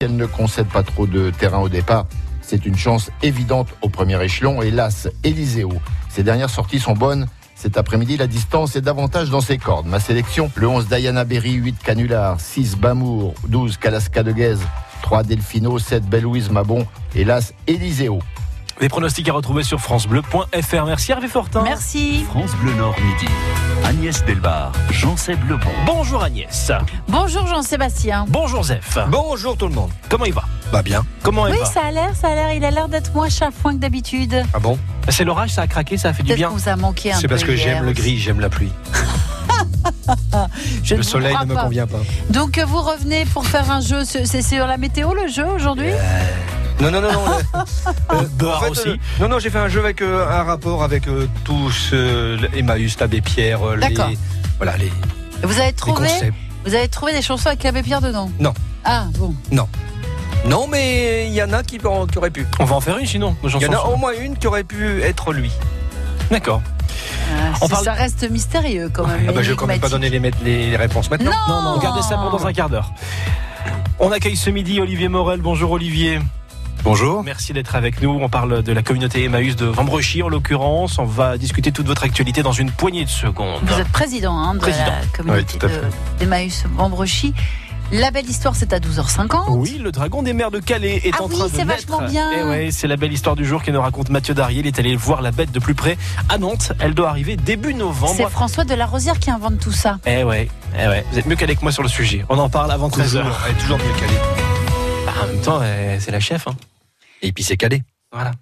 Elle ne concède pas trop de terrain au départ. C'est une chance évidente au premier échelon. Hélas, Eliseo. Ses dernières sorties sont bonnes. Cet après-midi, la distance est davantage dans ses cordes. Ma sélection, le 11 Diana Berry, 8 Canular, 6 Bamour, 12 Kalaska de Guez, 3 Delfino, 7 Belle-Louise Mabon, hélas, Eliseo. Les pronostics à retrouver sur FranceBleu.fr. Merci Hervé Fortin. Merci. France Bleu Nord Midi. Agnès Delbar, Jean-Seb Lebon. Bonjour Agnès. Bonjour Jean-Sébastien. Bonjour Zef. Bonjour tout le monde. Comment il va? Bah bien. Comment il Oui, va? ça a l'air, ça a l'air. Il a l'air d'être moins chafouin que d'habitude. Ah bon? C'est l'orage, ça a craqué, ça a fait du bien. vous a manqué un peu. C'est parce que j'aime le gris, j'aime la pluie. Je Le soleil ne me pas. convient pas. Donc euh, vous revenez pour faire un jeu. C'est sur la météo le jeu aujourd'hui Non, non, non, non. euh, en fait, aussi. euh, non, non, j'ai fait un jeu avec euh, un rapport avec euh, tous euh, Emmaüs, l'Abbé Pierre, euh, les, voilà, les, Vous avez trouvé. Vous avez trouvé des chansons avec Abbé Pierre dedans Non. Ah bon. Non, mais il y en a qui, qui auraient pu. On va en faire une sinon. Il y en a au moins une qui aurait pu être lui. D'accord. Ah, On parle- Ça reste mystérieux quand même. Ah bah, je vais quand même pas donner les, réponses maintenant. Non, non, gardez ça pour dans un quart d'heure. On accueille ce midi Olivier Morel. Bonjour Olivier. Bonjour. Merci d'être avec nous. On parle de la communauté Emmaüs de Vambrechy en l'occurrence. On va discuter toute votre actualité dans une poignée de secondes. Vous êtes président hein, de Président. la communauté Oui, tout à de- d'Emmaüs Vambrechy. La belle histoire, c'est à 12h50. Oui, le dragon des mers de Calais est Ah en oui, train de c'est naître. vachement bien. Et ouais, c'est la belle histoire du jour que nous raconte Mathieu Darier. Il est allé voir la bête de plus près à Nantes. Elle doit arriver début C'est novembre. François de la Rosière qui invente tout ça. Eh ouais, eh ouais. Vous êtes mieux qu'avec moi sur le sujet. On en parle avant 13h. Toujours, elle est toujours mieux calée. en même temps, eh, c'est la chef. Hein. Et puis c'est calé. Voilà.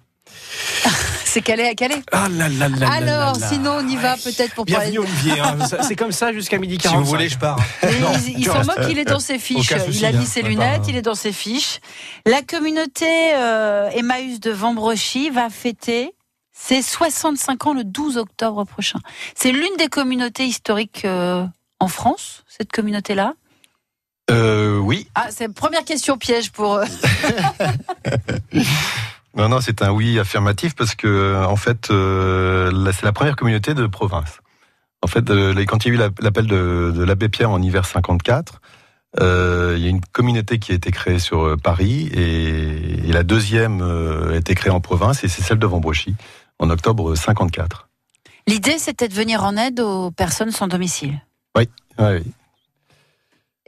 C'est calé à calé. Ah là là là là Alors, là là. sinon, on y va peut-être pour parler. Bienvenue Olivier. hein. Ça- C'est comme ça jusqu'à midi Si 45. vous voulez, je pars. Mais Non, il il tu s'en restes. moque, il est dans ses fiches. Aucun souci, il a mis hein. ses lunettes, il est dans ses fiches. La communauté euh, Emmaüs de Vambrechy va fêter ses 65 ans le 12 octobre prochain. C'est l'une des communautés historiques euh, en France, cette communauté-là? Euh, oui. Ah, c'est première question piège pour. euh, Non, non, c'est un oui affirmatif parce que, euh, en fait, euh, c'est la première communauté de province. En fait, euh, quand il y a eu la- l'appel de, de l'abbé Pierre en hiver 54, euh, il y a une communauté qui a été créée sur Paris et, et la deuxième a été créée en province et c'est celle de Vambrechy en octobre 54. L'idée, c'était de venir en aide aux personnes sans domicile. Ouais, oui.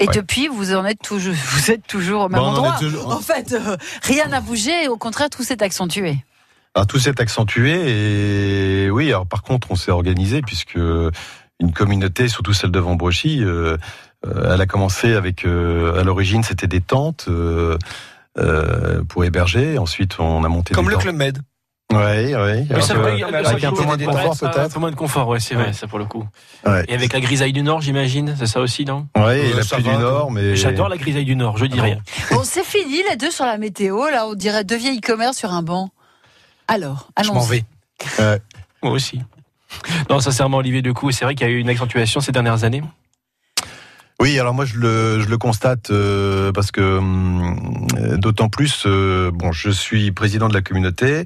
Et Ouais. depuis, vous en êtes toujours, vous êtes toujours au même Bon, on en endroit. toujours- En fait, euh, rien n'a bougé. Au contraire, tout s'est accentué. Alors tout s'est accentué et oui, alors par contre on s'est organisé puisque une communauté, surtout celle de Vambrechy, euh, euh, elle a commencé avec, euh, à l'origine c'était des tentes euh, euh, pour héberger, ensuite on a monté Comme des le tentes. Club Med. Ouais, ouais. Mais ça peut- euh, avec un peu moins de confort ça- Un peut-être. peu moins de confort, ouais, c'est vrai, ça pour le coup. Ouais. Et avec la grisaille du Nord, j'imagine, c'est ça aussi, non? Ouais, et Euh, la pluie du Nord, mais J'adore la grisaille du Nord, je dis Ah bon rien. Bon, c'est fini les deux sur la météo. Là, on dirait deux vieilles commères sur un banc. Alors, Je m'en allons. vais. Moi aussi. Non, sincèrement, Olivier Decou, c'est vrai qu'il y a eu une accentuation ces dernières années. Oui, alors moi je le, je le constate euh, parce que hum, euh, d'autant plus, euh, bon, je suis président de la communauté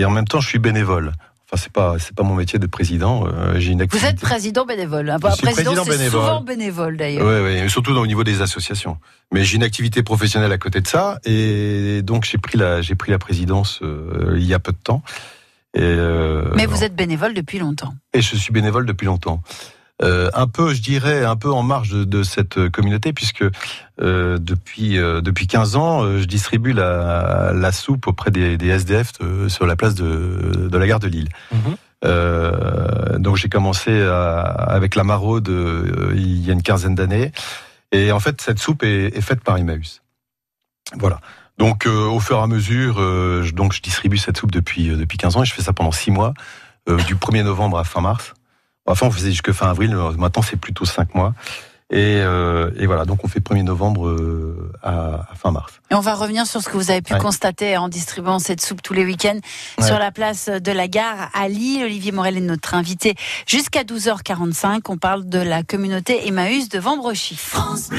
et en même temps je suis bénévole. Enfin, c'est pas, c'est pas mon métier de président. euh, j'ai une Vous activité. êtes président bénévole. Suis président, président c'est bénévole. souvent bénévole d'ailleurs. Ouais, ouais, surtout au niveau des associations. Mais j'ai une activité professionnelle à côté de ça, et donc j'ai pris la, j'ai pris la présidence euh, il y a peu de temps. Et, euh, Mais vous êtes bénévole depuis longtemps. et je suis bénévole depuis longtemps. Euh, un peu, je dirais, un peu en marge de, de cette communauté, puisque euh, depuis euh, depuis 15 ans, euh, je distribue la, la soupe auprès des, des SDF sur la place de, de la gare de Lille. Mhm. Euh, donc j'ai commencé à- avec la maraude euh, il y a une quinzaine d'années, et en fait cette soupe est, est faite par Emmaüs. Voilà. Donc euh, au fur et à mesure, euh, je, donc je distribue cette soupe depuis depuis 15 ans et je fais ça pendant 6 mois, euh, du 1er novembre à fin mars. Enfin, on faisait jusque fin avril. Maintenant, c'est plutôt 5 mois. Et, euh, et voilà, donc on fait 1er novembre euh, à, à fin mars. Et on va revenir sur ce que vous avez pu Ouais. constater en distribuant cette soupe tous les week-ends Ouais. sur la place de la gare à Lille. Olivier Morel est notre invité jusqu'à 12h45. On parle de la communauté Emmaüs de Vambrechy. France Bleu,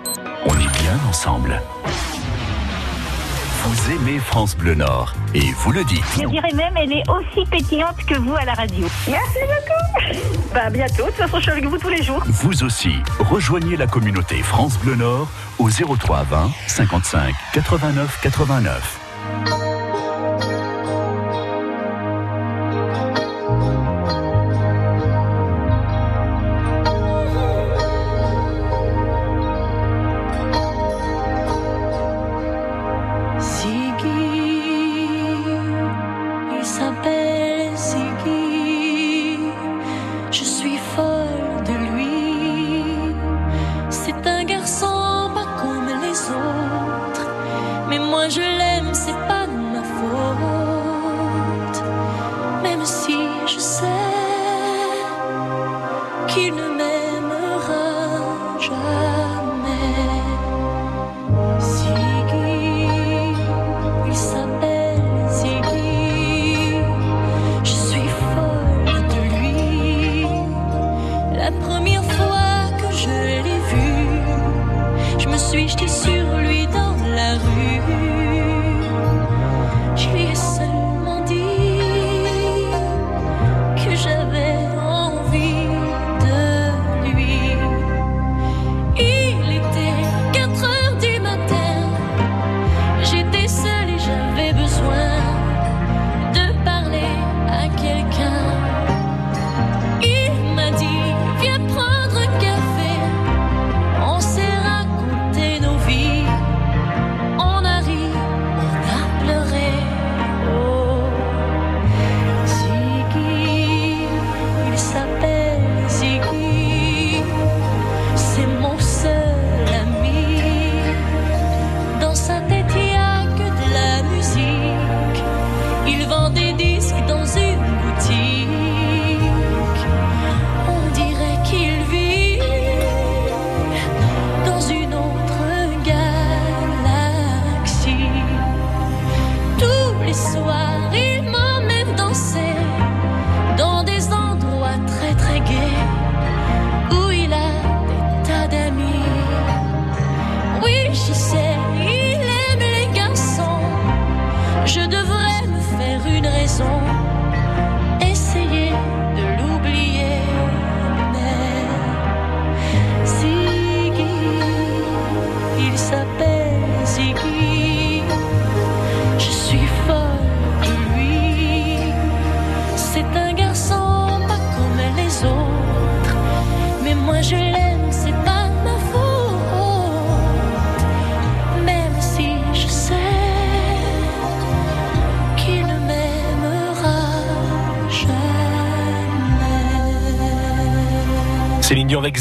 on est bien ensemble. Vous aimez France Bleu Nord et vous le dites. Je dirais même, elle est aussi pétillante que vous à la radio. Merci beaucoup. Bah, bientôt. De toute façon, je suis avec vous tous les jours. Vous aussi, rejoignez la communauté France Bleu Nord au 03 20 55 89 89.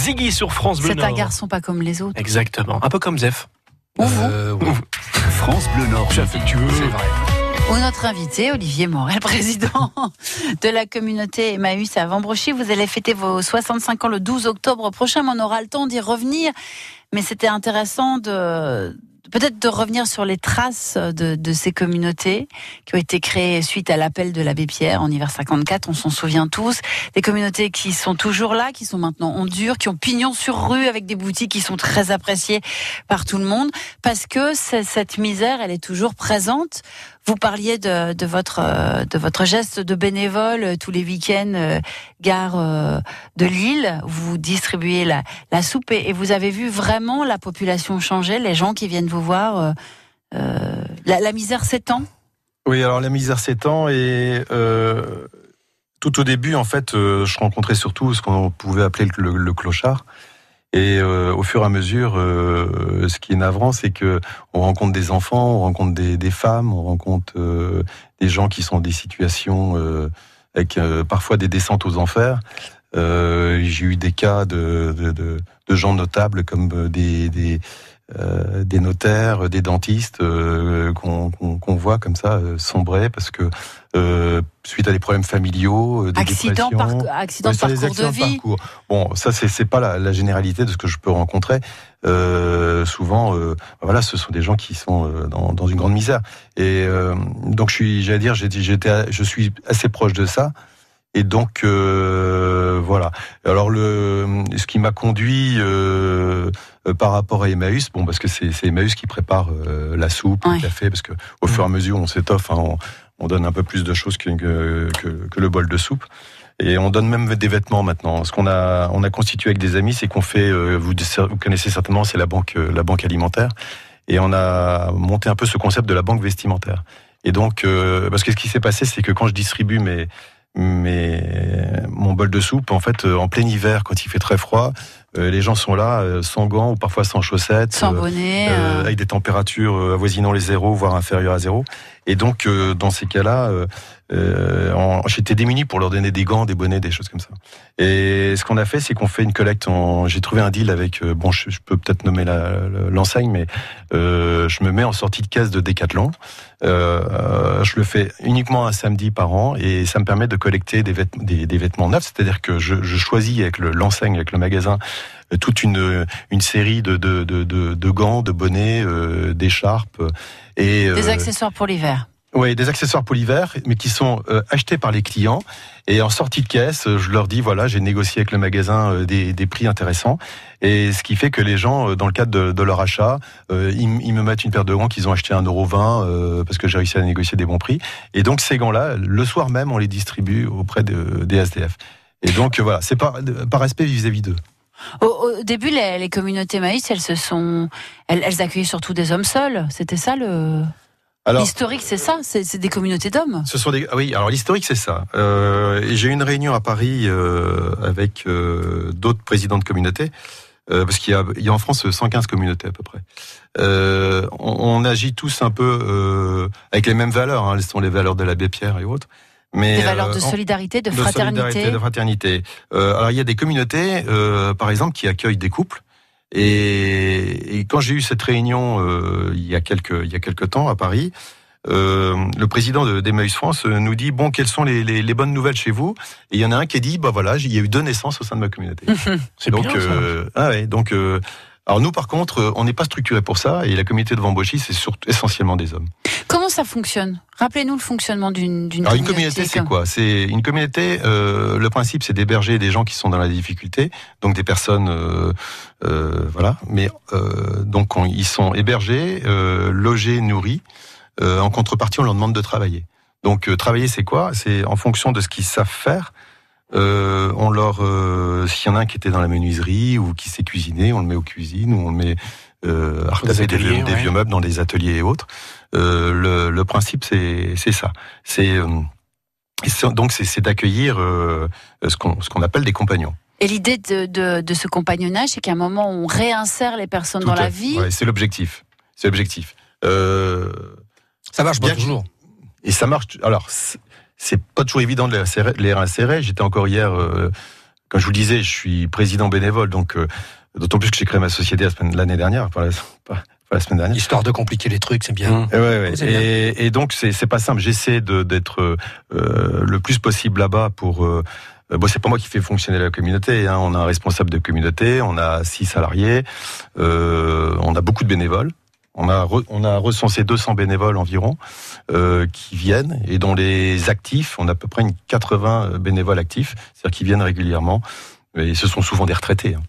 Ziggy sur France Bleu C'est un Nord. garçon pas comme les autres. Exactement. Un peu comme Zef. euh, oui. France Bleu Nord. Je suis affectueux. C'est vrai. Ou notre invité, Olivier Morel, président de la communauté Emmaüs à Vambrochy. Vous allez fêter vos 65 ans le 12 octobre prochain, mais on aura le temps d'y revenir. Mais c'était intéressant de peut-être de revenir sur les traces de, de ces communautés qui ont été créées suite à l'appel de l'abbé Pierre en hiver 54. On s'en souvient tous. Des communautés qui sont toujours là, qui sont maintenant en dur, qui ont pignon sur rue avec des boutiques qui sont très appréciées par tout le monde parce que cette misère, elle est toujours présente. Vous parliez de, votre euh, de votre geste de bénévole euh, tous les week-ends, euh, gare de Lille. Vous distribuez la, la soupe et, vous avez vu vraiment la population changer, les gens qui viennent vous voir. la, misère s'étend? Oui, alors la misère s'étend et tout au début, en fait, je rencontrais surtout ce qu'on pouvait appeler le, le clochard. Et euh, au fur et à mesure, euh, ce qui est navrant, c'est que on rencontre des enfants, on rencontre des, des femmes, on rencontre euh, des gens qui sont des situations euh, avec euh, parfois des descentes aux enfers. Euh, J'ai eu des cas de, de, de, de gens notables comme des, des euh, des notaires, des dentistes euh, qu'on voit comme ça euh, sombrer parce que suite à des problèmes familiaux, des Accident, par, accident de parcours de accidents vie. parcours. Bon, ça c'est pas la, la généralité de ce que je peux rencontrer. Souvent, euh, voilà, ce sont des gens qui sont dans, dans une grande misère. Et donc je suis, j'allais dire, j'étais, je suis assez proche de ça. Et donc euh, voilà. Alors le, ce qui m'a conduit euh, par rapport à Emmaüs, bon parce que c'est Emmaüs qui prépare euh, la soupe, Ouais. le café, parce que au fur et à mesure on s'étoffe, hein, on, on donne un peu plus de choses que, que, que- que le bol de soupe. Et on donne même des vêtements maintenant. Ce qu'on a, on a constitué avec des amis, c'est qu'on fait, euh, vous, vous connaissez certainement, c'est la banque, euh, la banque alimentaire. Et on a monté un peu ce concept de la banque vestimentaire. Et donc, euh, parce que ce qui s'est passé, c'est que quand je distribue mes, mes, mon bol de soupe, en fait, euh, en plein hiver, quand il fait très froid, euh, les gens sont là, euh, sans gants ou parfois sans chaussettes. Sans euh, bonnet. euh, euh, avec des températures euh, avoisinant les zéros, voire inférieures à zéro. Et donc, euh, dans ces cas-là, euh, euh, j'étais démuni pour leur donner des gants, des bonnets, des choses comme ça. Et ce qu'on a fait, c'est qu'on fait une collecte. En... J'ai trouvé un deal avec, euh, bon, je, je peux peut-être nommer l'enseigne, mais euh, je me mets en sortie de caisse de Decathlon. Euh, euh, je le fais uniquement un samedi par an et ça me permet de collecter des, vêtements, des, des vêtements neufs. C'est-à-dire que je, je choisis avec le- l'enseigne, avec le magasin, euh, toute une, une série de, de, de, de, de gants, de bonnets, euh, d'écharpes et Des euh, accessoires pour l'hiver. oui, des accessoires pour l'hiver, mais qui sont euh, achetés par les clients. Et en sortie de caisse, je leur dis voilà, j'ai négocié avec le magasin euh, des, des prix intéressants. Et ce qui fait que les gens, dans le cadre de, de leur achat, euh, ils, me mettent une paire de gants qu'ils ont acheté à 1,20€ euh, parce que j'ai réussi à négocier des bons prix. Et donc ces gants-là, le soir même, on les distribue auprès de- des SDF. Et donc voilà, c'est par, par respect vis-à-vis d'eux. Au, au début, les, les communautés maïs, elles se sont, elles, elles accueillaient surtout des hommes seuls. C'était ça le. L'historique, c'est ça? C'est des communautés d'hommes? Ce sont des ah oui. Alors l'historique c'est ça. Euh, j'ai eu une réunion à Paris euh, avec euh, d'autres présidents de communautés parce qu'il y a, il y a en France 115 communautés à peu près. On, on agit tous un peu avec les mêmes valeurs. Hein, ce sont les valeurs de l'abbé Pierre et autres. Mais Des valeurs de euh, solidarité, de, de fraternité. solidarité, de fraternité. Euh, alors il y a des communautés, euh, par exemple, qui accueillent des couples. Et, et quand j'ai eu cette réunion euh, il y a quelques il y a quelques temps à Paris, euh, le président de- d'Emmaüs France nous dit bon quelles sont les, les, les bonnes nouvelles chez vous? Et il y en a un qui dit bah voilà il y a eu deux naissances au sein de ma communauté. C'est donc bien, ça. euh, ah ouais, donc euh, alors nous par contre euh, on n'est pas structuré pour ça et la communauté de Vambochy c'est surtout essentiellement des hommes. Comment ça fonctionne? Rappelez-nous le fonctionnement d'une Alors une communauté, c'est quoi C'est une communauté. euh, le principe, c'est d'héberger des gens qui sont dans la difficulté, donc des personnes, euh, euh, voilà. Mais donc on- ils sont hébergés, logés, nourris. En contrepartie, on leur demande de travailler. Donc travailler, c'est quoi? C'est en fonction de ce qu'ils savent faire. Euh, on leur, euh, s'il y en a un qui était dans la menuiserie ou qui sait cuisiner, on le met aux cuisines ou on le met euh, à retaper des, ateliers, vieux, des ouais. vieux meubles dans des ateliers et autres. Euh, le, le principe, c'est c'est ça. C'est euh, donc c'est c'est d'accueillir euh, ce qu'on ce qu'on appelle des compagnons. Et l'idée de, de, de ce compagnonnage, c'est qu'à un moment, on réinsère les personnes dans à- la vie. ouais, c'est l'objectif. C'est l'objectif. Euh, Ça marche pas toujours. Et ça marche. Alors, c'est- pas toujours évident de les réinsérer. J'étais encore hier, euh, comme je vous le disais, je suis président bénévole, donc euh, d'autant plus que j'ai créé ma société l'année dernière, pas la, pas- pas la semaine dernière. Histoire de compliquer les trucs, c'est bien. Et, ouais, ouais. Bien. Et, et donc c'est pas simple. J'essaie d'être euh, le plus possible là-bas pour. Euh, euh, bon, c'est pas moi qui fais fonctionner la communauté. Hein. On a un responsable de communauté, on a six salariés, euh, on a beaucoup de bénévoles. On a, recensé 200 bénévoles environ euh, qui viennent et dont les actifs, on a à peu près une 80 bénévoles actifs, c'est-à-dire qui viennent régulièrement. Et ce sont souvent des retraités. hein.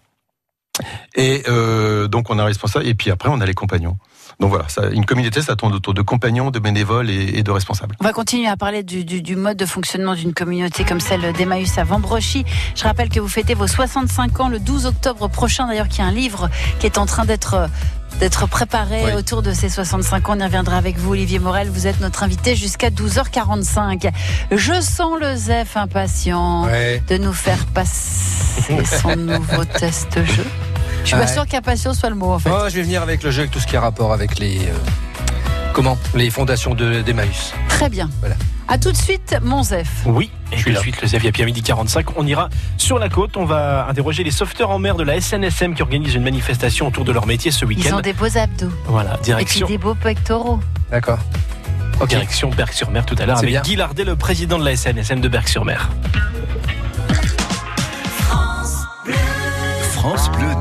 Et euh, donc on a responsable et puis après on a les compagnons. Donc voilà, ça, une communauté, ça tourne autour de compagnons, de bénévoles et, et de responsables. On va continuer à parler du, du- du mode de fonctionnement d'une communauté comme celle d'Emmaüs à Vambrochy. Je rappelle que vous fêtez vos 65 ans le 12 octobre prochain, d'ailleurs, qu'il y a un livre qui est en train d'être d'être préparé Oui. autour de ces 65 ans. On y reviendra avec vous, Olivier Morel. Vous êtes notre invité jusqu'à 12h45. Je sens le Zef impatient Ouais. de nous faire passer son nouveau test-jeu. Je suis pas Ouais. sûre qu'impatient soit le mot, en fait. Oh, je vais venir avec le jeu, avec tout ce qui a rapport avec les. euh, comment Les fondations de- d'Emmaüs. Très bien. Voilà. À tout de suite, mon Zef. Oui, Et Je suis tout de suite, le ZAP à midi 45, on ira sur la côte. On va interroger les sauveteurs en mer de la SNSM qui organisent une manifestation autour de leur métier ce Ils week-end. ont des beaux abdos. Voilà, Et puis direction, des beaux pectoraux. D'accord. Ok. direction Berck-sur-Mer tout à l'heure C'est avec bien. Guy Lardet, le président de la SNSM de Berck-sur-Mer. France Bleu Nord.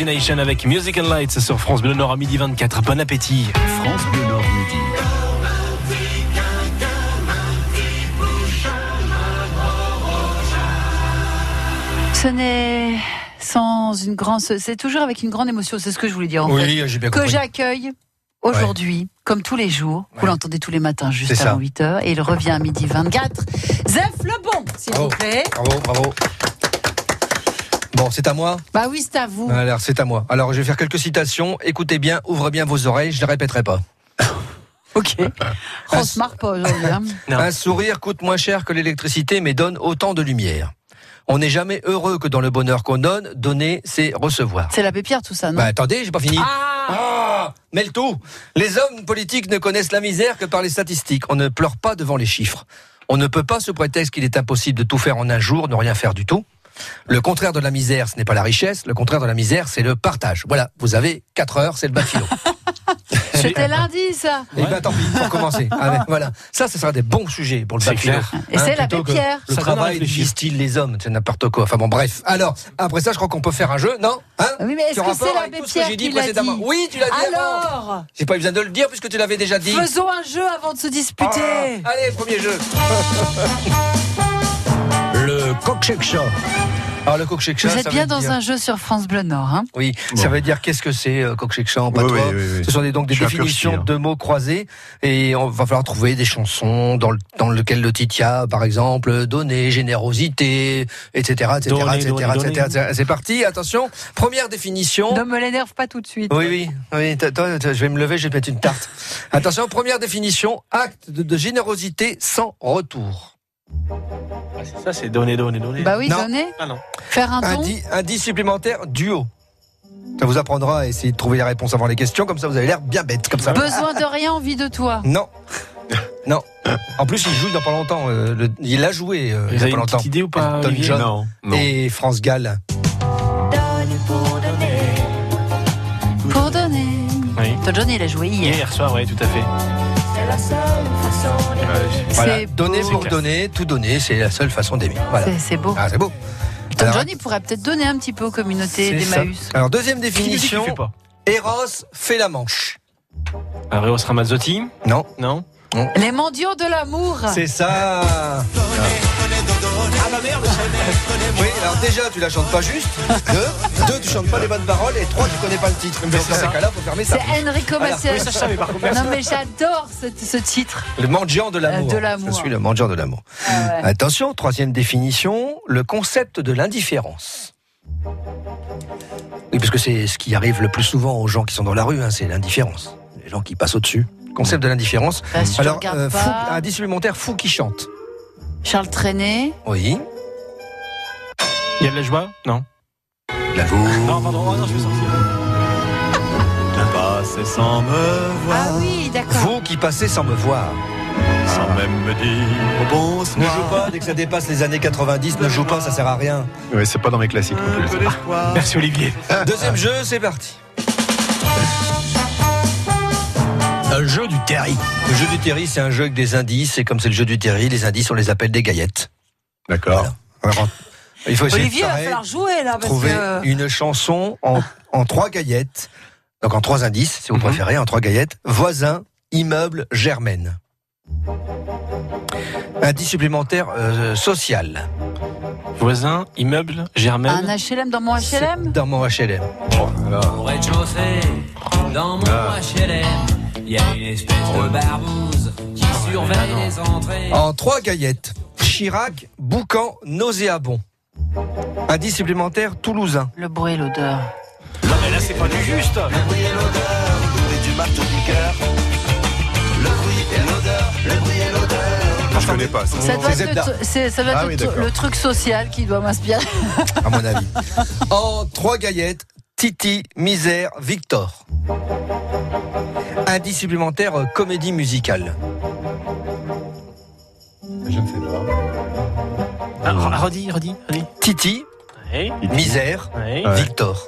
Imagination avec Music and Lights sur France Bleu Nord à midi 24. Bon appétit. France Bleu Nord midi. Ce n'est sans une grande. C'est toujours avec une grande émotion, c'est ce que je voulais dire en Oui, fait. j'ai bien Que compris. j'accueille aujourd'hui, comme tous les jours. Vous Ouais. l'entendez tous les matins, juste avant 8h. Et il revient à midi 24. Zef Lebon, s'il vous plaît. Bravo, bravo. Bon, c'est à moi Bah oui, c'est à vous. Alors, c'est à moi. Alors, je vais faire quelques citations. Écoutez bien, ouvrez bien vos oreilles, je ne les répéterai pas. Ok. On se marre pas aujourd'hui. hein. Un sourire coûte moins cher que l'électricité, mais donne autant de lumière. On n'est jamais heureux que dans le bonheur qu'on donne. Donner, c'est recevoir. C'est l'abbé Pierre, tout ça, non? Bah, attendez, j'ai pas fini. Ah Ah Mêle tout Les hommes politiques ne connaissent la misère que par les statistiques. On ne pleure pas devant les chiffres. On ne peut pas, sous prétexte qu'il est impossible de tout faire en un jour, ne rien faire du tout. Le contraire de la misère, ce n'est pas la richesse. Le contraire de la misère, c'est le partage. Voilà, vous avez 4 heures, c'est le bas philo. C'était lundi, ça. Eh ben tant pis, pour commencer. Ah voilà. Ça, ce sera des bons sujets pour le C'est bac philo. clair. Et c'est plutôt l'abbé que Pierre. Le Ça travail style les hommes, c'est n'importe quoi. Enfin bon, bref. Alors, après ça, je crois qu'on peut faire un jeu, non Hein Oui, mais est-ce que c'est l'abbé tout ce que Pierre j'ai dit qui l'a précédemment dit Oui, tu l'as dit. Alors, J'ai pas eu besoin de le dire puisque tu l'avais déjà dit. faisons un jeu avant de se disputer. Ah, allez, premier jeu. le show. Alors le Vous êtes bien dans dire- un jeu sur France Bleu Nord. Hein Oui, ça veut dire qu'est-ce que c'est euh, coq en patois oui, oui, oui. Ce sont des, donc des définitions hein. de mots croisés et on va falloir trouver des chansons dans, le, dans lequel le titia, par exemple, donner, générosité, etc., etc., Donner, etc., donner, etc., donner. etc. C'est parti, attention. Première définition. Ne me l'énerve pas tout de suite. Oui, oui, oui. t- toi, t- je vais me lever, je vais te mettre une tarte. Attention, première définition acte de, de générosité sans retour. Ça, c'est donner, donner, donner. Bah oui, Non. donnez. Ah non. Faire un don. Indi- indice supplémentaire duo. Ça vous apprendra à essayer de trouver les réponses avant les questions, comme ça vous avez l'air bien bête, comme ça. Besoin de rien, envie de toi. Non. Non. En plus, il joue dans pas longtemps. euh, le- il a joué euh, il Vous y a avez pas une longtemps. petite idée ou pas Elton Olivier John Non, non. et France Gall. Pour donner. Oui. Toi, John, il a joué hier. Hier soir, oui, tout à fait. Voilà. C'est Donner pour donner, tout donner, c'est la seule façon d'aimer. Voilà. C'est- beau. Ah, c'est beau. Tom Alors, John, il pourrait peut-être donner un petit peu aux communautés d'Emmaüs. Alors, deuxième définition fait pas Eros fait la manche. Areos Ramazzotti Non. Non Les mendiants de l'amour. C'est ça. Ah bah merde Oui, alors déjà, tu la chantes pas juste. Deux, deux tu chantes pas les bonnes paroles. Et trois, tu connais pas le titre. Donc, dans c'est ces cas-là, faut fermer ça. C'est Enrico merci. Non, mais j'adore ce, ce titre. Le mendiant de l'amour. Euh, de l'amour. Je suis le mendiant de l'amour. Ah ouais. Attention, troisième définition, le concept de l'indifférence. Oui, parce que c'est ce qui arrive le plus souvent aux gens qui sont dans la rue, hein, c'est l'indifférence. Les gens qui passent au-dessus. Concept de l'indifférence. Bah, si Alors, euh, fou, un supplémentaire, fou qui chante. Charles Trenet. Oui. Il y a de la joie Non. La Non, pardon, oh, non, je vais sortir. Passer sans me voir, Ah oui, d'accord. Vous qui passez sans me voir. sans même me dire bonsoir. Ne joue pas, dès que ça dépasse les années 90, ne joue pas, ça sert à rien. Ouais, c'est pas dans mes classiques non plus. Merci Olivier. Deuxième jeu, c'est parti. Un jeu du Terry. Le jeu du Terry, c'est un jeu avec des indices, et comme c'est le jeu du Terry, les indices, on les appelle des gaillettes. D'accord. Il faut essayer Olivier, de il va pareil, falloir jouer là parce trouver que. une chanson en, en trois gaillettes, donc en trois indices, si vous Mhm. préférez, en trois gaillettes. Voisin, immeuble, germaine. Indice supplémentaire euh, social. Voisin, immeuble, Germaine. Un HLM dans mon HLM Dans mon HLM. Au rez-de-chaussée, dans mon HLM, il y a une espèce de barbouze qui surveille les entrées. En trois gaillettes. Chirac, Boucan, nauséabond. Indice supplémentaire, toulousain. Le bruit et l'odeur. Non, mais là, c'est pas du juste. Le bruit et l'odeur, le bruit du marteau piqueur. Le bruit et l'odeur, le bruit et l'odeur. Je connais pas. ça. Ça doit C'est être, le, ça doit être Ah oui, le truc social qui doit m'inspirer. à mon avis. En trois gaillettes, Titi, Misère, Victor. Indice supplémentaire, euh, comédie musicale. Je ne sais pas. Ah, re- redis, redis, redis. Titi. Misère. Victor.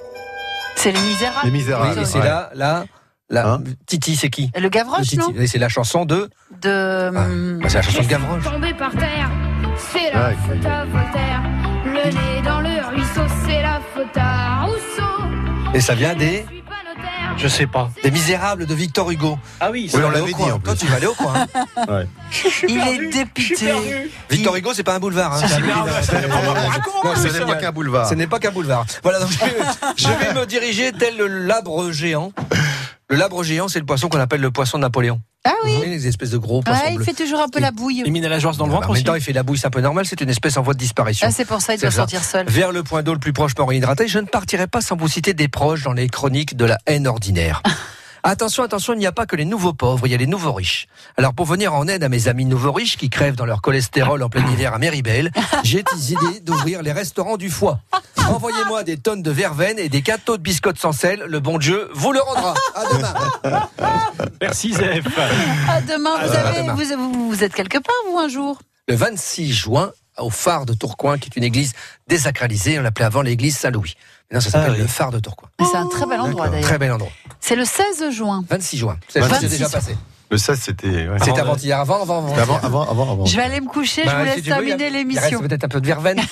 C'est les misérables. Les Oui, Misérables. et c'est ouais. là, là, là. Hein Titi, c'est qui Le Gavroche, non Oui, C'est la chanson de. De. Ah, hum, bah, c'est la chanson de Gavroche. Tomber par terre, c'est la Ouais, faute à Voltaire. Le nez dans le ruisseau, c'est la faute à Rousseau. Et ça vient des, Je sais pas. des Misérables de Victor Hugo. Ah oui, vas on l'avait au coin. dit, en Toi, plus. tu vas aller au coin. hein. Il est dépité. Victor Hugo, c'est pas un boulevard. hein. Ce c'est n'est pas qu'un boulevard. Ce n'est pas qu'un boulevard. Voilà, donc je vais, je vais me diriger tel le labre géant. Le labre géant, c'est le poisson qu'on appelle le poisson de Napoléon. Ah oui. Vous voyez, les espèces de gros poissons Ouais, il bleus. fait toujours un peu la bouille. Et mine à la joie dans le Ah, bah, ventre en même aussi. temps, il fait la bouille, c'est un peu normal, c'est une espèce en voie de disparition. Ah, c'est pour ça, il doit C'est ça. sortir seul. Vers le point d'eau le plus proche pour hydrater, je ne partirai pas sans vous citer des proches dans les chroniques de la haine ordinaire. Attention, attention, il n'y a pas que les nouveaux pauvres, il y a les nouveaux riches. Alors pour venir en aide à mes amis nouveaux riches qui crèvent dans leur cholestérol en plein hiver à Méribel, j'ai décidé d'ouvrir les restaurants du foie. Envoyez-moi des tonnes de verveine et des gâteaux de biscottes sans sel, le bon Dieu vous le rendra. À demain. Merci Zef. Ah, demain, vous, avez, demain. vous, vous, vous êtes quelque part, vous, un jour Le 26 juin, au phare de Tourcoing, qui est une église désacralisée. On l'appelait avant l'église Saint-Louis. Maintenant, ça s'appelle Ah oui. le phare de Tourcoing. C'est un très bel endroit d'ailleurs. Très bel endroit. C'est le 16 juin. 26 juin. C'est 26 déjà passé. Le 16, c'était. ouais. C'était avant-hier, avant, avant, avant. Avant, avant, avant, avant. Je vais aller me coucher, Bah, je vous si laisse a- terminer l'émission. reste peut-être un peu de verveine.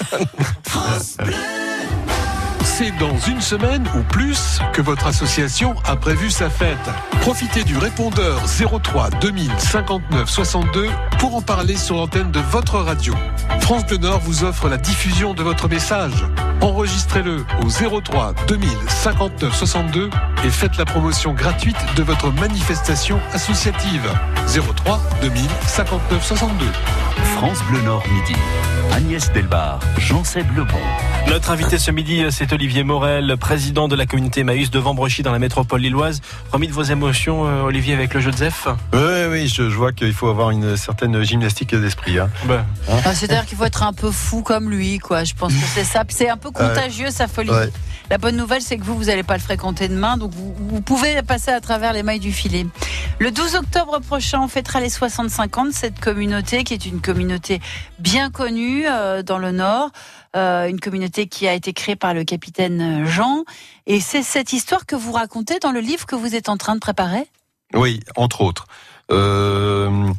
C'est dans une semaine ou plus que votre association a prévu sa fête. Profitez du répondeur 03 2000 59 62 pour en parler sur l'antenne de votre radio. France Bleu Nord vous offre la diffusion de votre message. Enregistrez-le au 03 2000 59 62 et faites la promotion gratuite de votre manifestation associative. 03 2000 59 62. France Bleu Nord midi. Agnès Delbar, Jean-Seb Lebon. Notre invité ce midi, c'est Olivier Morel, président de la communauté Maïs de Vambrechy dans la métropole lilloise. Remis de vos émotions, euh, Olivier, avec le Joseph Oui, oui, je, je vois qu'il faut avoir une certaine gymnastique d'esprit. Hein. Ben, Ah, C'est-à-dire qu'il faut être un peu fou comme lui, quoi. Je pense que c'est ça. C'est un peu contagieux, sa folie. Ouais. La bonne nouvelle, c'est que vous, vous n'allez pas le fréquenter demain, donc vous, pouvez passer à travers les mailles du filet. Le 12 octobre prochain, on fêtera les 65 ans de cette communauté, qui est une communauté bien connue euh, dans le Nord, euh, une communauté qui a été créée par le capitaine Jean. Et c'est cette histoire que vous racontez dans le livre que vous êtes en train de préparer? Oui, entre autres. Euh,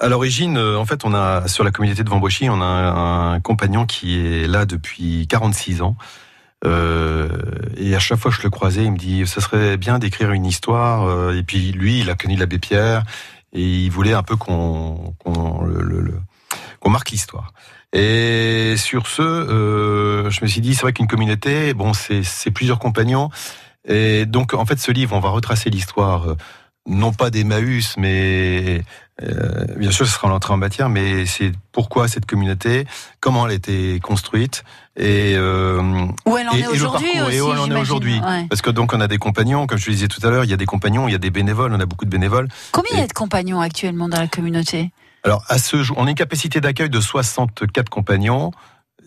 à l'origine, en fait, on a sur la communauté de Vambochy, on a un compagnon qui est là depuis 46 ans. Euh, et à chaque fois que je le croisais, il me dit, ça serait bien d'écrire une histoire. euh, Et puis lui, il a connu l'abbé Pierre et il voulait un peu qu'on marque l'histoire. Et sur ce, euh, je me suis dit, c'est vrai qu'une communauté, bon, c'est plusieurs compagnons. Et donc, en fait, ce livre, on va retracer l'histoire, non pas d'Emmaüs, mais bien sûr, ce sera l'entrée en matière, mais c'est pourquoi cette communauté, comment elle a été construite et euh, Où elle en et- est aujourd'hui et où elle en est aujourd'hui. Ouais. Parce que donc on a des compagnons, comme je le disais tout à l'heure, il y a des compagnons, il y a des bénévoles, on a beaucoup de bénévoles. Combien il y a de compagnons actuellement dans la communauté? Alors, à ce jour, on a une capacité d'accueil de 64 compagnons,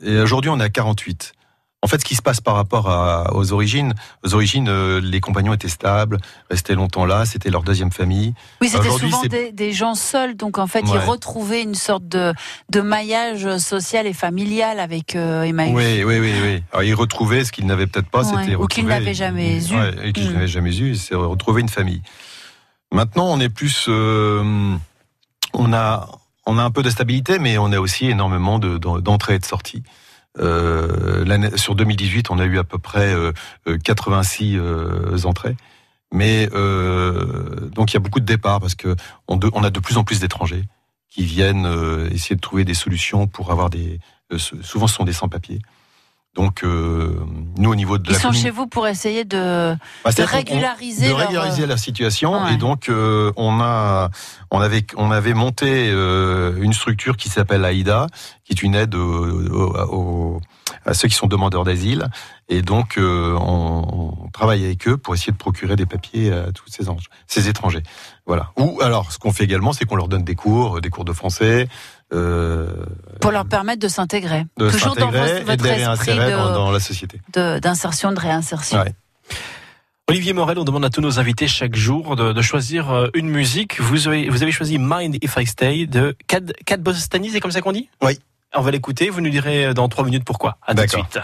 et aujourd'hui, on à 48. En fait, ce qui se passe par rapport à- aux origines, aux origines, euh, les compagnons étaient stables, restaient longtemps là, c'était leur deuxième famille. Oui, c'était souvent des, des gens seuls, donc en fait, ils retrouvaient une sorte de, de maillage social et familial avec euh, Emmaüs. Oui, oui, oui, oui. Alors, ils retrouvaient ce qu'ils n'avaient peut-être pas, Ouais, c'était ou qu'ils n'avaient jamais eu. Ouais, et qu'ils Mm. n'avaient jamais eu, c'est retrouver une famille. Maintenant, on est plus, euh, on a, on a un peu de stabilité, mais on a aussi énormément de- d'en- d'entrées et de sorties. Euh, sur 2018, on a eu à peu près euh, euh, 86 euh, entrées. Mais donc il y a beaucoup de départs parce que on, a de plus en plus d'étrangers qui viennent essayer de trouver des solutions pour avoir des. souvent, ce sont des sans-papiers. Donc euh, nous, au niveau de Ils la sont commune- chez vous pour essayer de, bah, de régulariser, de régulariser euh, la situation. Ouais. et donc euh, on a on avait on avait monté euh, une structure qui s'appelle AIDA qui est une aide aux- aux- à ceux qui sont demandeurs d'asile. Et donc euh, on, on travaille avec eux pour essayer de procurer des papiers à tous ces, anges, ces étrangers. Voilà. Ou alors ce qu'on fait également c'est qu'on leur donne des cours des cours de français euh, pour leur permettre de s'intégrer. de Toujours dans votre, esprit réinsérer dans, de- dans la société d'insertion, de, réinsertion. Ouais. Olivier Morel, on demande à tous nos invités chaque jour de, de choisir euh, une musique. Vous avez, vous avez choisi Mind If I Stay de Cad, Cad Bostani, c'est comme ça qu'on dit? Oui. On va l'écouter, vous nous direz dans trois minutes pourquoi. À tout de suite.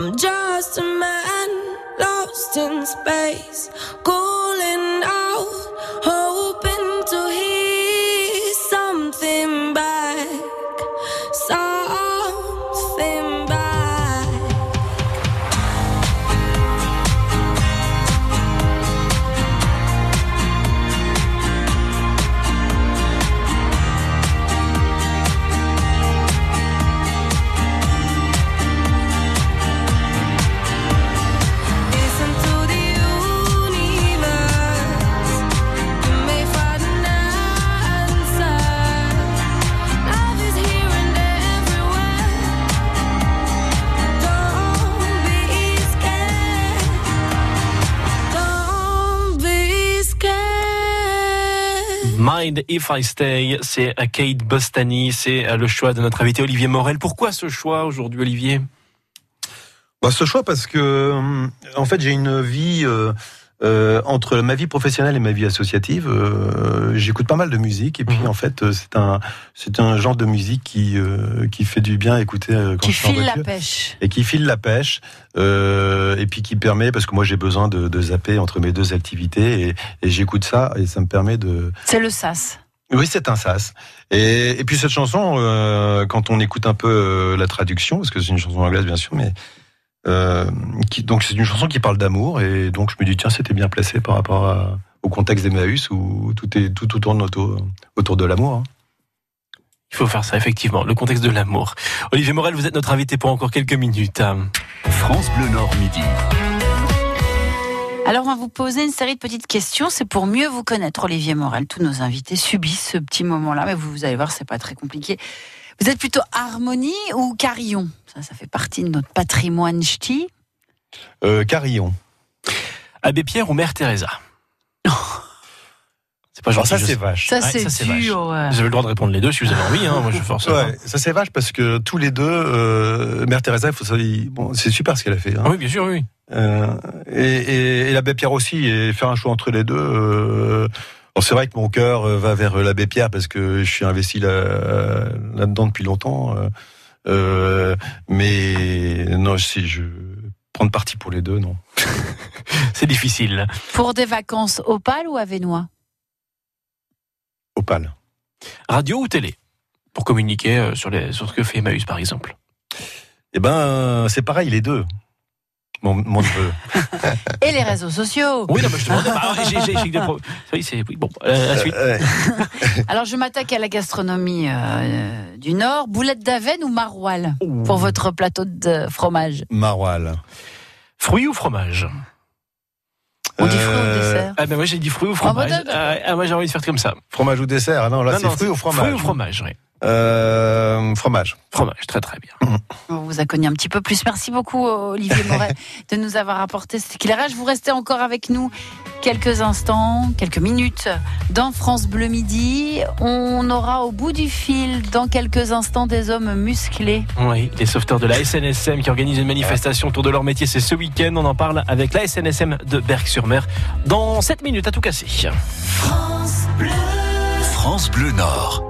I'm just a man lost in space, calling If I Stay, c'est à Kate Bostani, c'est euh, le choix de notre invité Olivier Morel. Pourquoi ce choix aujourd'hui, Olivier? Bah, ce choix parce que hum, en fait j'ai une vie euh, euh, entre ma vie professionnelle et ma vie associative. euh, J'écoute pas mal de musique et puis en fait euh, c'est un c'est un genre de musique qui euh, qui fait du bien à écouter euh, quand Qui je suis en file la pêche. et qui file la pêche euh, et puis qui permet parce que moi j'ai besoin de, de zapper entre mes deux activités et, et j'écoute ça et ça me permet de C'est le sas. oui, c'est un sas. Et, et puis cette chanson, euh, quand on écoute un peu euh, la traduction, parce que c'est une chanson anglaise bien sûr, mais euh, qui, donc c'est une chanson qui parle d'amour, et donc je me dis tiens c'était bien placé par rapport à- au contexte d'Emmaüs où tout est tout, tout tourne autour, autour de l'amour. hein. Il faut faire ça, effectivement, le contexte de l'amour. Olivier Morel, vous êtes notre invité pour encore quelques minutes. France Bleu Nord Midi. Alors, on va vous poser une série de petites questions. C'est pour mieux vous connaître, Olivier Morel. Tous nos invités subissent ce petit moment-là, mais vous, vous allez voir, c'est pas très compliqué. Vous êtes plutôt harmonie ou carillon? Ça, ça fait partie de notre patrimoine ch'ti. Euh, Carillon. Abbé Pierre ou Mère Teresa? C'est pas Alors gentil. ça c'est vache. Ça, Ouais, c'est ça, c'est vache. dur. ouais. Vous avez le droit de répondre les deux si vous avez envie. Hein. Moi, je force. Ouais, ça c'est vache parce que tous les deux, euh, Mère Teresa, bon, c'est super ce qu'elle a fait. hein. Ah oui, bien sûr, oui. Euh, et, et, et l'abbé Pierre aussi, et faire un choix entre les deux. Euh, bon, c'est vrai que mon cœur euh, va vers l'abbé Pierre parce que je suis investi là, là-dedans depuis longtemps. euh, euh, mais non, si je prendre parti pour les deux, non. C'est difficile. Pour des vacances opales ou avenois Opale. Radio ou télé? Pour communiquer euh, sur, les, sur ce que fait Emmaüs, par exemple. Eh ben, euh, c'est pareil les deux. Mon, mon neveu. Et les réseaux sociaux Oui, non, mais je te demandais. bah, j'ai- j'ai- j'ai des pro- Oui, c'est. Oui, bon, euh, la suite. Euh, Alors, je m'attaque à la gastronomie euh, du Nord. Boulette d'Avenne ou maroilles pour votre plateau de fromage? Maroilles. Fruits ou fromage? On dit fruits au dessert? Ah ben moi j'ai dit fruits ou fromage. Ah, ah, moi j'ai envie de faire comme ça. Fromage ou dessert? Ah non, là Non, c'est non, fruits ou fromage Fruits ou fromage, oui. Euh, fromage. Fromage, très très bien. On vous a connu un petit peu plus. Merci beaucoup, Olivier Moret, de nous avoir apporté cet éclairage. Vous restez encore avec nous quelques instants, quelques minutes dans France Bleu Midi. On aura au bout du fil, dans quelques instants, des hommes musclés. Oui, les sauveteurs de la SNSM qui organisent une manifestation autour de leur métier, c'est ce week-end. On en parle avec la SNSM de Berck-sur-Mer dans 7 minutes à tout casser. France Bleu. France Bleu Nord.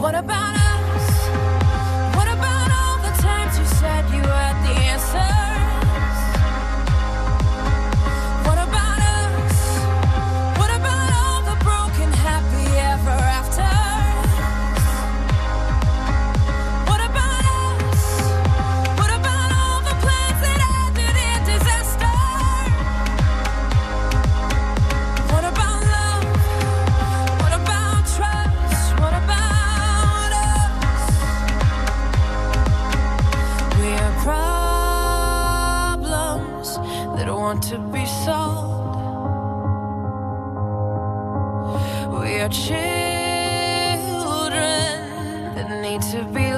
What about us? Children that need to be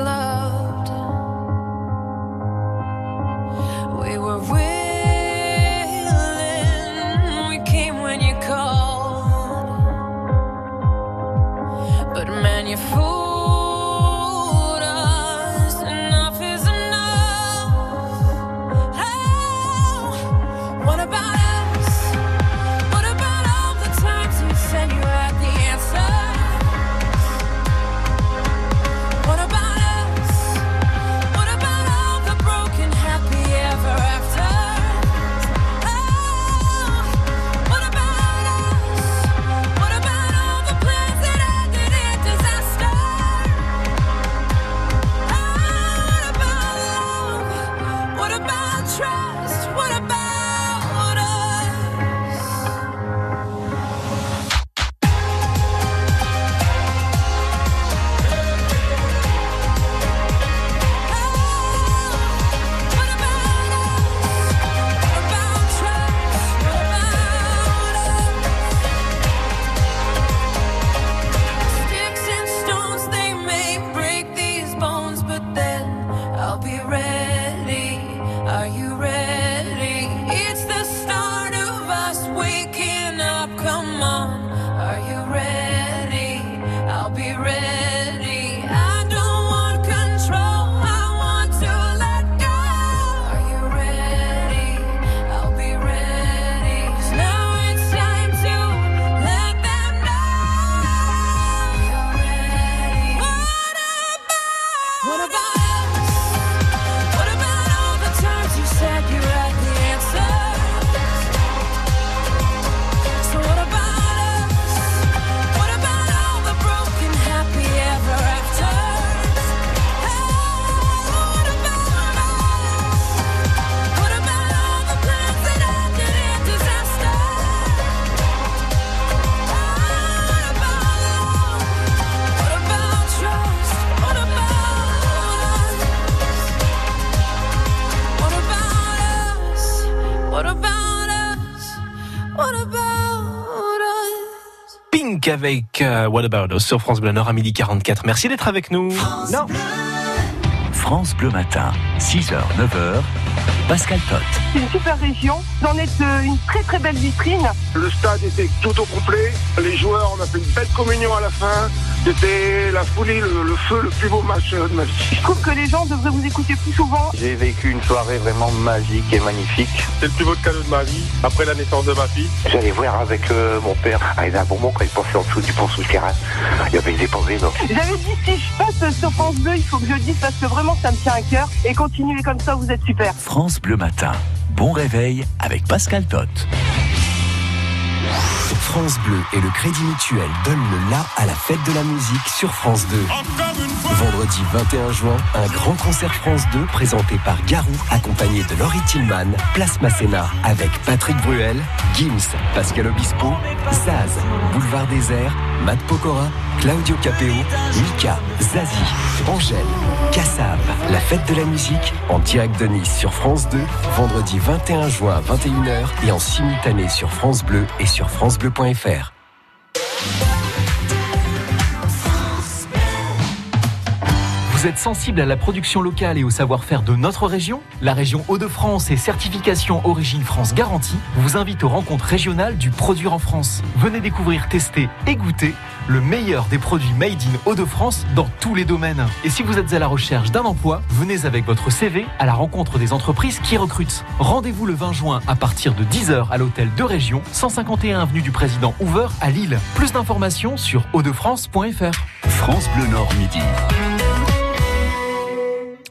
Pink avec euh, What About Us sur France Bleu Nord à midi 44. Merci d'être avec nous. Non. France Bleu Matin, 6h, 9h, Pascal Tot. C'est une super région. Vous en êtes euh, une très très belle vitrine. Le stade était tout au complet. Les joueurs, on a fait une belle communion à la fin. C'était la folie, le, le feu, le plus beau match euh, de ma vie. Je trouve que les gens devraient vous écouter plus souvent. J'ai vécu une soirée vraiment magique et magnifique. C'est le plus beau cadeau de ma vie, après la naissance de ma fille. J'allais voir avec euh, mon père à un bonbon quand il passait en dessous du pont souterrain. Il y avait des pavés, donc. J'avais dit si je passe sur France Bleu, il faut que je le dise parce que vraiment ça me tient à cœur. Et continuez comme ça, vous êtes super. France Bleu Matin, bon réveil avec Pascal Tot. France Bleu et le Crédit Mutuel donnent le la à la fête de la musique sur France 2. Vendredi 21 juin, un grand concert France 2 présenté par Garou, accompagné de Laurie Tillman, Place Masséna, avec Patrick Bruel, Gims, Pascal Obispo, Zaz, Boulevard Désert, Matt Pokora, Claudio Capeo, Mika, Zazie, Angèle, Kassav. La fête de la musique en direct de Nice sur France 2, vendredi 21 juin à 21h et en simultané sur France Bleu et sur francebleu.fr. Vous êtes sensible à la production locale et au savoir-faire de notre région? La région Hauts-de-France et certification Origine France Garantie vous invite aux rencontres régionales du Produire en France. Venez découvrir, tester et goûter le meilleur des produits made in Hauts-de-France dans tous les domaines. Et si vous êtes à la recherche d'un emploi, venez avec votre CV à la rencontre des entreprises qui recrutent. Rendez-vous le 20 juin à partir de 10h à l'hôtel de région, 151 avenue du Président Hoover à Lille. Plus d'informations sur hautdefrance.fr. France Bleu Nord midi.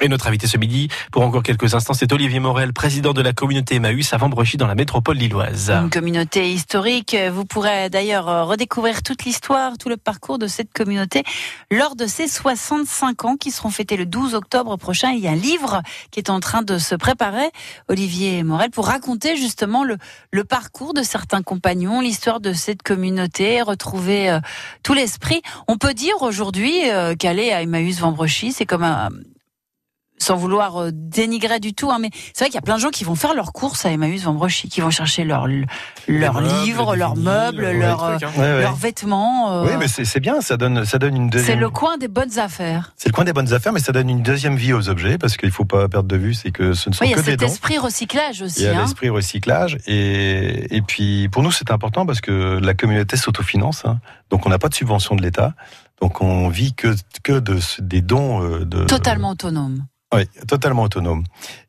Et notre invité ce midi, pour encore quelques instants, c'est Olivier Morel, président de la communauté Emmaüs à Vambrechy dans la métropole lilloise. Une communauté historique. Vous pourrez d'ailleurs euh, redécouvrir toute l'histoire, tout le parcours de cette communauté lors de ses 65 ans qui seront fêtés le 12 octobre prochain. Il y a un livre qui est en train de se préparer, Olivier Morel, pour raconter justement le, parcours de certains compagnons, l'histoire de cette communauté, retrouver euh, tout l'esprit. On peut dire aujourd'hui euh, qu'aller à Emmaüs Vambrechy, c'est comme un sans vouloir euh, dénigrer du tout, hein, mais c'est vrai qu'il y a plein de gens qui vont faire leurs courses à Emmaüs qui vont chercher leurs leurs meubles, livres, des leurs meubles, leurs des hein. Ouais, ouais. vêtements. euh, Oui, mais c'est c'est bien, ça donne, ça donne une c'est deuxième. le coin des bonnes affaires. C'est le coin des bonnes affaires, mais ça donne une deuxième vie aux objets parce qu'il faut pas perdre de vue, c'est que ce ne sont Oui, il y que a des cet dons. esprit recyclage Il aussi. y a hein. l'esprit recyclage et, et puis pour nous c'est important parce que la communauté s'autofinance, hein. donc on n'a pas de subvention de l'État, donc on vit que que de des dons euh, de Totalement autonome. Oui, totalement autonome.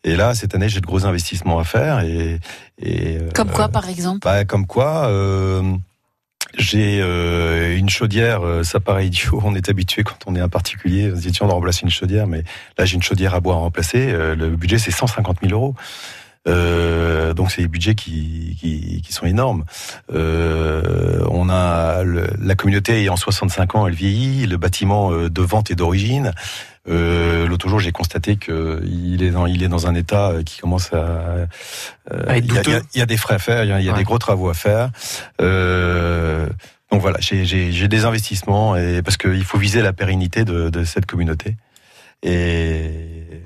Et là cette année j'ai de gros investissements à faire et, et euh, Comme quoi, par exemple? bah, comme quoi, euh, j'ai euh, une chaudière, euh, ça paraît idiot, on est habitué quand on est un particulier, on se dit tiens on va remplacer une chaudière, mais là j'ai une chaudière à bois à remplacer, euh, le budget c'est 150 000 euros. Euh, donc c'est des budgets qui, qui, qui sont énormes. Euh, on a le- la communauté ayant 65 ans, elle vieillit. Le bâtiment de vente est d'origine. Euh, L'autre jour, j'ai constaté que il est dans il est dans un état euh, qui commence à. euh, À être il, y a, douteux. il y a- il y a des frais à faire, il y a, il y a Ouais. des gros travaux à faire. Euh, donc voilà, j'ai- des investissements et parce qu'il faut viser la pérennité de, de cette communauté. Et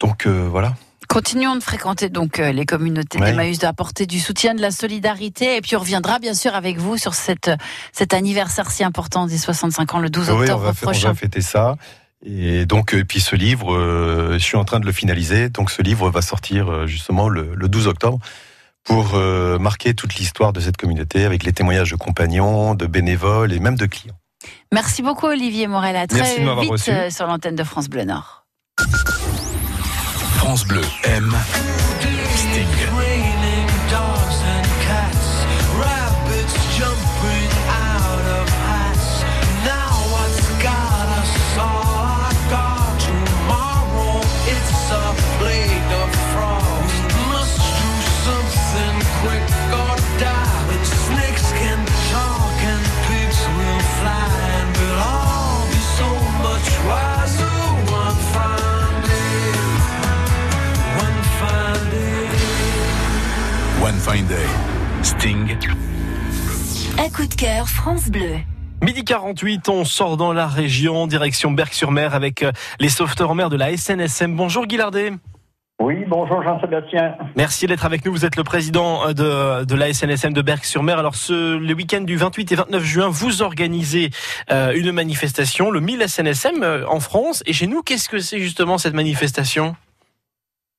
donc euh, voilà. Continuons de fréquenter donc les communautés Ouais. d'Emmaüs, d'apporter du soutien, de la solidarité, et puis on reviendra bien sûr avec vous sur cette, cet anniversaire si important des 65 ans le 12 Oui, on octobre va, faire- on prochain. va fêter ça. Et donc, euh, puis ce livre, euh, je suis en train de le finaliser. Donc, ce livre va sortir euh, justement le, le 12 octobre pour euh, marquer toute l'histoire de cette communauté avec les témoignages de compagnons, de bénévoles et même de clients. Merci beaucoup Olivier Morel, à très Merci de m'avoir vite reçu. sur l'antenne de France Bleu Nord. France Bleu aime Fine Day. Sting. Un coup de cœur France Bleu. Midi 48, on sort dans la région, direction Berck-sur-Mer avec euh, les sauveteurs en mer de la SNSM. Bonjour Guy Lardet. Oui, bonjour Jean-Sébastien. Merci d'être avec nous. Vous êtes le président euh, de, de la SNSM de Berck-sur-Mer. Alors, ce, le week-end du 28 et 29 juin, vous organisez euh, une manifestation, le 1000 SNSM euh, en France. Et chez nous, qu'est-ce que c'est justement cette manifestation?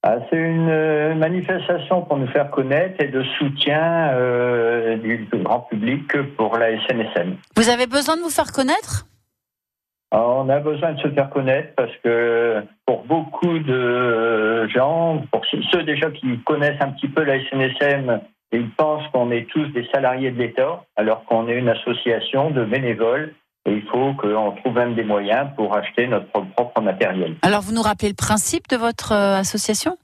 Ah, C'est une euh, manifestation pour nous faire connaître et de soutien euh, du grand public pour la SNSM. Vous avez besoin de vous faire connaître? Alors, on a besoin de se faire connaître parce que pour beaucoup de gens, pour ceux déjà qui connaissent un petit peu la SNSM, ils pensent qu'on est tous des salariés de l'État, alors qu'on est une association de bénévoles. Et il faut qu'on trouve même des moyens pour acheter notre propre matériel. Alors vous nous rappelez le principe de votre euh, association?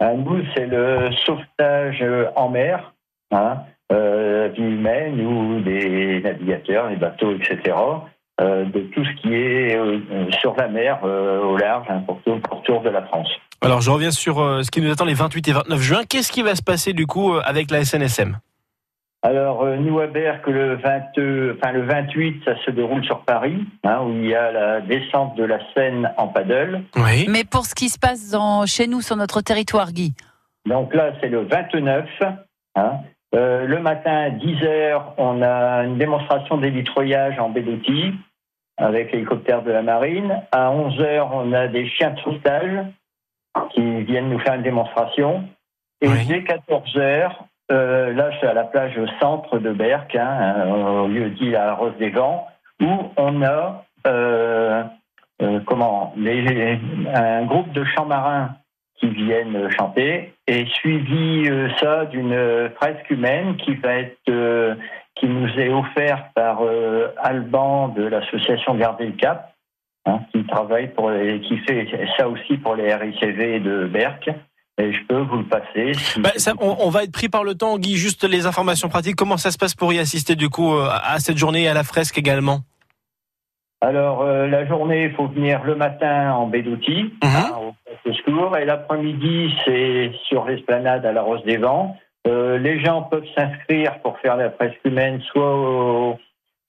À nous, c'est le sauvetage euh, en mer, hein, euh, vie humaine ou des navigateurs, des bateaux, etc. euh, de tout ce qui est euh, sur la mer, euh, au large, hein, pour tout le pourtour de la France. Alors, je reviens sur euh, ce qui nous attend les 28 et 29 juin. Qu'est-ce qui va se passer du coup euh, avec la SNSM Alors, euh, nous à Berck, le, 20, euh, enfin, le 28, ça se déroule sur Paris, hein, où il y a la descente de la Seine en paddle. Oui. Mais pour ce qui se passe dans, chez nous, sur notre territoire, Guy? Donc là, c'est le 29. hein. Euh, le matin, à 10 heures, on a une démonstration d'élitroyage en baie d'Outil avec l'hélicoptère de la marine. À 11 heures, on a des chiens de sauvetage qui viennent nous faire une démonstration. Et dès 14 heures, euh, là, c'est à la plage centre de Berck, hein, euh, au lieu dit la Rose des Vents, où on a euh, euh, comment un groupe de chants marins qui viennent chanter et suivi ça d'une fresque humaine qui va être qui nous est offerte par Alban de l'association Garder le Cap hein, qui travaille pour qui fait ça aussi pour les RICV de Berck et je peux vous le passer si- Bah, ça, on, on va être pris par le temps, Guy. Juste les informations pratiques. Comment ça se passe pour y assister du coup euh, à cette journée et à la fresque également? Alors, euh, la journée, il faut venir le matin en baie d'Outil, hein, au secours, et l'après-midi, c'est sur l'esplanade à la Rose des Vents. Euh, les gens peuvent s'inscrire pour faire la fresque humaine, soit au,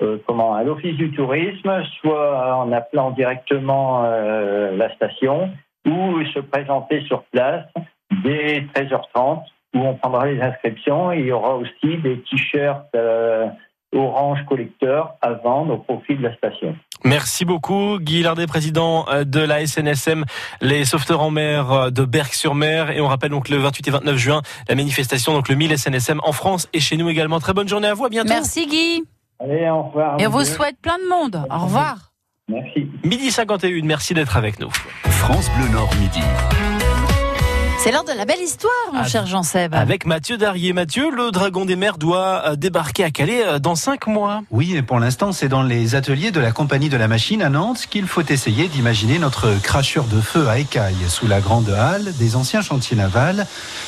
euh, comment, à l'Office du tourisme, soit en appelant directement la station. ou se présenter sur place dès 13h30 où on prendra les inscriptions. Et il y aura aussi des t-shirts euh, orange collecteur à vendre au profit de la station. Merci beaucoup, Guy Lardet, président euh, de la SNSM, les sauveteurs en mer euh, de Berck-sur-Mer. Et on rappelle donc le 28 et 29 juin, la manifestation, donc le 1000 SNSM en France et chez nous également. Très bonne journée à vous, à bientôt. Merci Guy. Allez, au revoir. Et on vous souhaite plein de monde. Au revoir. Merci. Midi 51, merci d'être avec nous. France Bleu Nord Midi. C'est l'heure de la belle histoire, mon Avec- cher Jean-Seb. Avec Mathieu Darrier. Mathieu, le dragon des mers doit euh, débarquer à Calais euh, dans cinq mois. Oui, et pour l'instant, c'est dans les ateliers de la compagnie de la machine à Nantes qu'il faut essayer d'imaginer notre cracheur de feu à écailles sous la grande halle des anciens chantiers navals.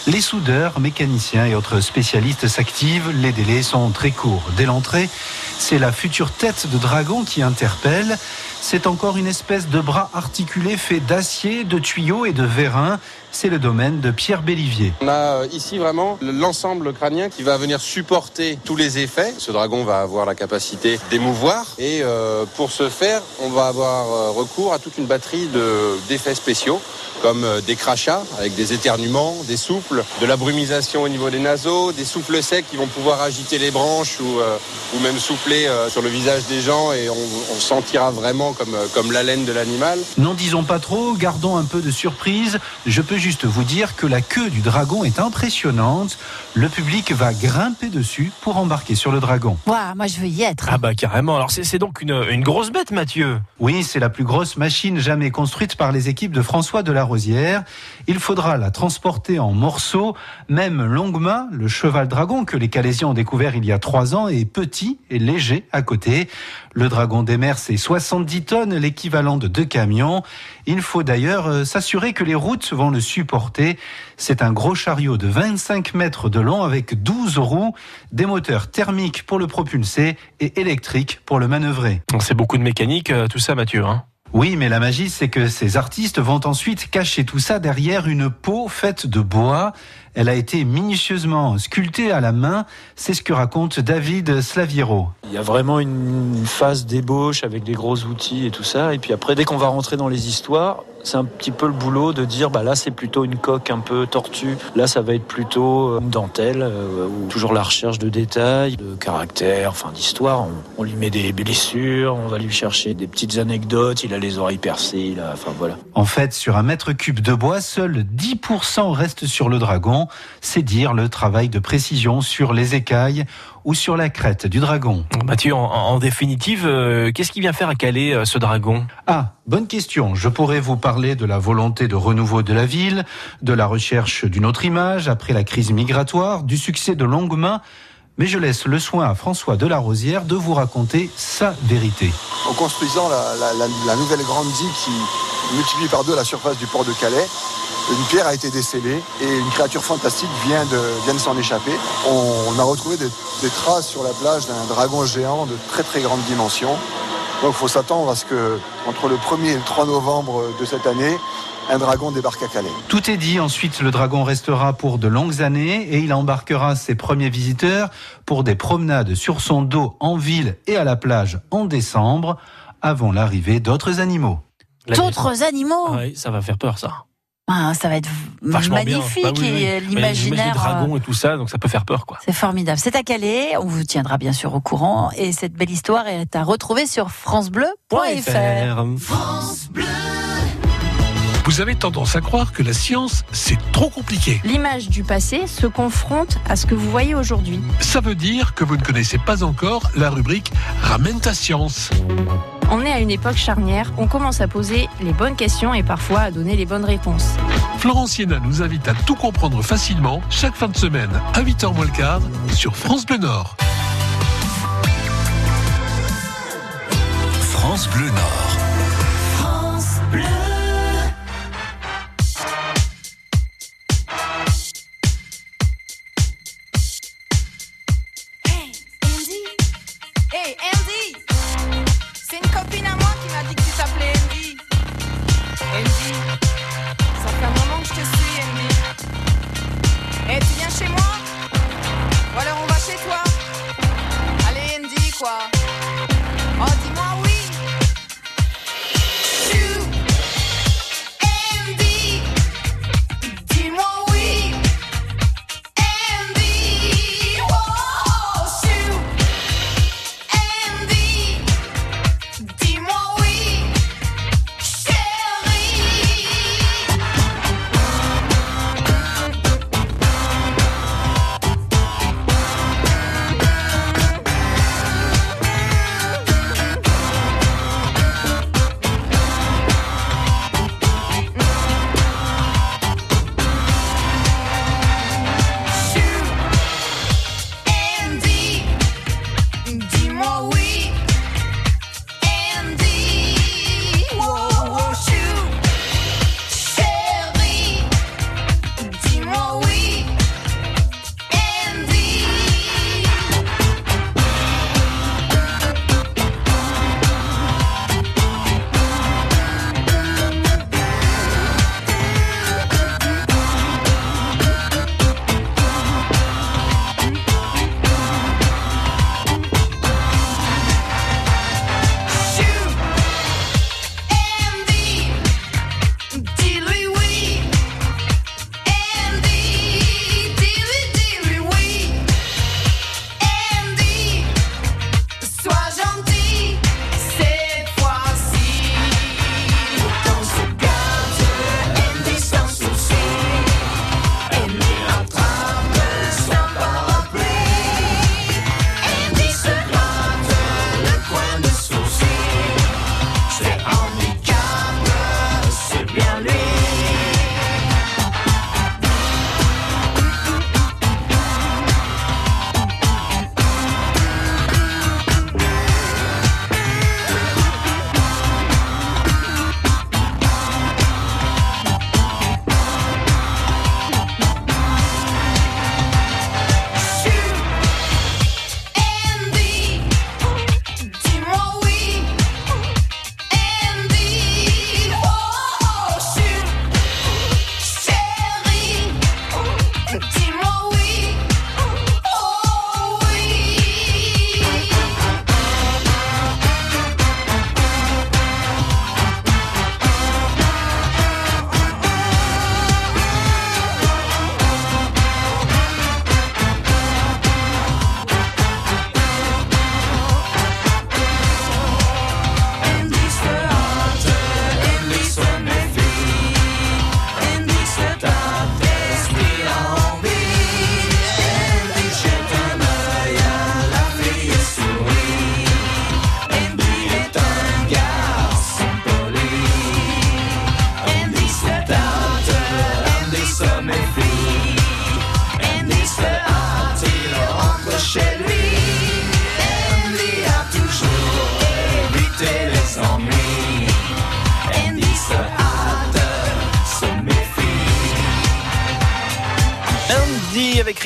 Les soudeurs, mécaniciens et autres spécialistes s'activent. Les délais sont très courts. Dès l'entrée, c'est la future tête de dragon qui interpelle. C'est encore une espèce de bras articulé fait d'acier, de tuyaux et de vérin. C'est le domaine de Pierre Bellivier. On a euh, ici vraiment l'ensemble crânien qui va venir supporter tous les effets. Ce dragon va avoir la capacité d'émouvoir et euh, pour ce faire, on va avoir euh, recours à toute une batterie de- d'effets spéciaux comme euh, des crachats avec des éternuements, des souffles, de la brumisation au niveau des naseaux, des souffles secs qui vont pouvoir agiter les branches ou, euh, ou même souffler euh, sur le visage des gens et on, on sentira vraiment comme, comme l'haleine de l'animal. N'en disons pas trop, gardons un peu de surprise. Je peux juste vous dire que la queue du dragon est impressionnante. Le public va grimper dessus pour embarquer sur le dragon. Ouah, moi, je veux y être. Ah bah carrément. Alors c'est donc une, une grosse bête, Mathieu. Oui, c'est la plus grosse machine jamais construite par les équipes de François de la Il faudra la transporter en morceaux. Même Longma, le cheval dragon que les Calaisiens ont découvert il y a trois ans, est petit et léger à côté. Le dragon des mers, c'est 70 tonnes, l'équivalent de deux camions. Il faut d'ailleurs euh, s'assurer que les routes vont le supporter. C'est un gros chariot de 25 mètres de long avec 12 roues, des moteurs thermiques pour le propulser et électriques pour le manœuvrer. C'est beaucoup de mécanique, euh, tout ça, Mathieu. Hein. Oui, mais la magie, c'est que ces artistes vont ensuite cacher tout ça derrière une peau faite de bois. Elle a été minutieusement sculptée à la main. C'est ce que raconte David Slaviero. Il y a vraiment une phase d'ébauche avec des gros outils et tout ça. Et puis après, dès qu'on va rentrer dans les histoires, c'est un petit peu le boulot de dire bah là c'est plutôt une coque un peu tortue, là ça va être plutôt euh, une dentelle, euh, ou toujours la recherche de détails, de caractère, enfin d'histoire. On, on lui met des blessures, on va lui chercher des petites anecdotes, il a les oreilles percées, il a, enfin voilà. En fait, sur un mètre cube de bois, seul 10% reste sur le dragon. C'est dire le travail de précision sur les écailles ou sur la crête du dragon. Mathieu, en, en définitive, euh, qu'est-ce qui vient faire à Calais euh, ce dragon? Ah, bonne question. Je pourrais vous parler de la volonté de renouveau de la ville, de la recherche d'une autre image après la crise migratoire, du succès de Longuemain, mais je laisse le soin à François Delarosière de vous raconter sa vérité. En construisant la, nouvelle grande digue qui multiplie par deux la surface du port de Calais, une pierre a été décellée et une créature fantastique vient de, vient de s'en échapper. On, on a retrouvé des, des traces sur la plage d'un dragon géant de très très grande dimension. Donc il faut s'attendre à ce que, entre le 1er et le 3 novembre de cette année, un dragon débarque à Calais. Tout est dit, ensuite le dragon restera pour de longues années et il embarquera ses premiers visiteurs pour des promenades sur son dos en ville et à la plage en décembre, avant l'arrivée d'autres animaux. D'autres animaux Ah oui, ça va faire peur, ça. Ah, Ça va être Vachement magnifique Bah oui, oui. et euh, Mais l'imaginaire. les dragons euh, et tout ça, donc ça peut faire peur, quoi. C'est formidable. C'est à Calais. On vous tiendra bien sûr au courant. Et cette belle histoire est à retrouver sur FranceBleu.fr. France Vous avez tendance à croire que la science, c'est trop compliqué. L'image du passé se confronte à ce que vous voyez aujourd'hui. Ça veut dire que vous ne connaissez pas encore la rubrique Ramène ta science. On est à une époque charnière, on commence à poser les bonnes questions et parfois à donner les bonnes réponses. Florence Siena nous invite à tout comprendre facilement chaque fin de semaine à 8h moins le quart sur France Bleu Nord. France Bleu Nord. France Bleu.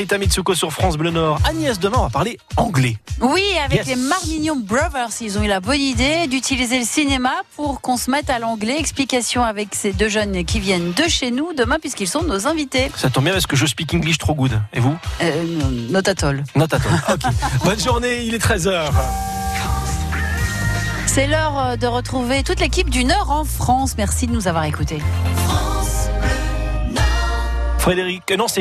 Rita Mitsuko sur France Bleu Nord. Agnès, demain, on va parler anglais. Oui, avec Yes. les Marmignon Brothers, ils ont eu la bonne idée d'utiliser le cinéma pour qu'on se mette à l'anglais. Explication avec ces deux jeunes qui viennent de chez nous demain puisqu'ils sont nos invités. Ça tombe bien parce que je speak English trop good. Et vous Euh, not at all. Not at all. Ok. Bonne journée, il est 13h. C'est l'heure euh, de retrouver toute l'équipe d'une heure en France. Merci de nous avoir écoutés. Frédéric, euh, non, c'est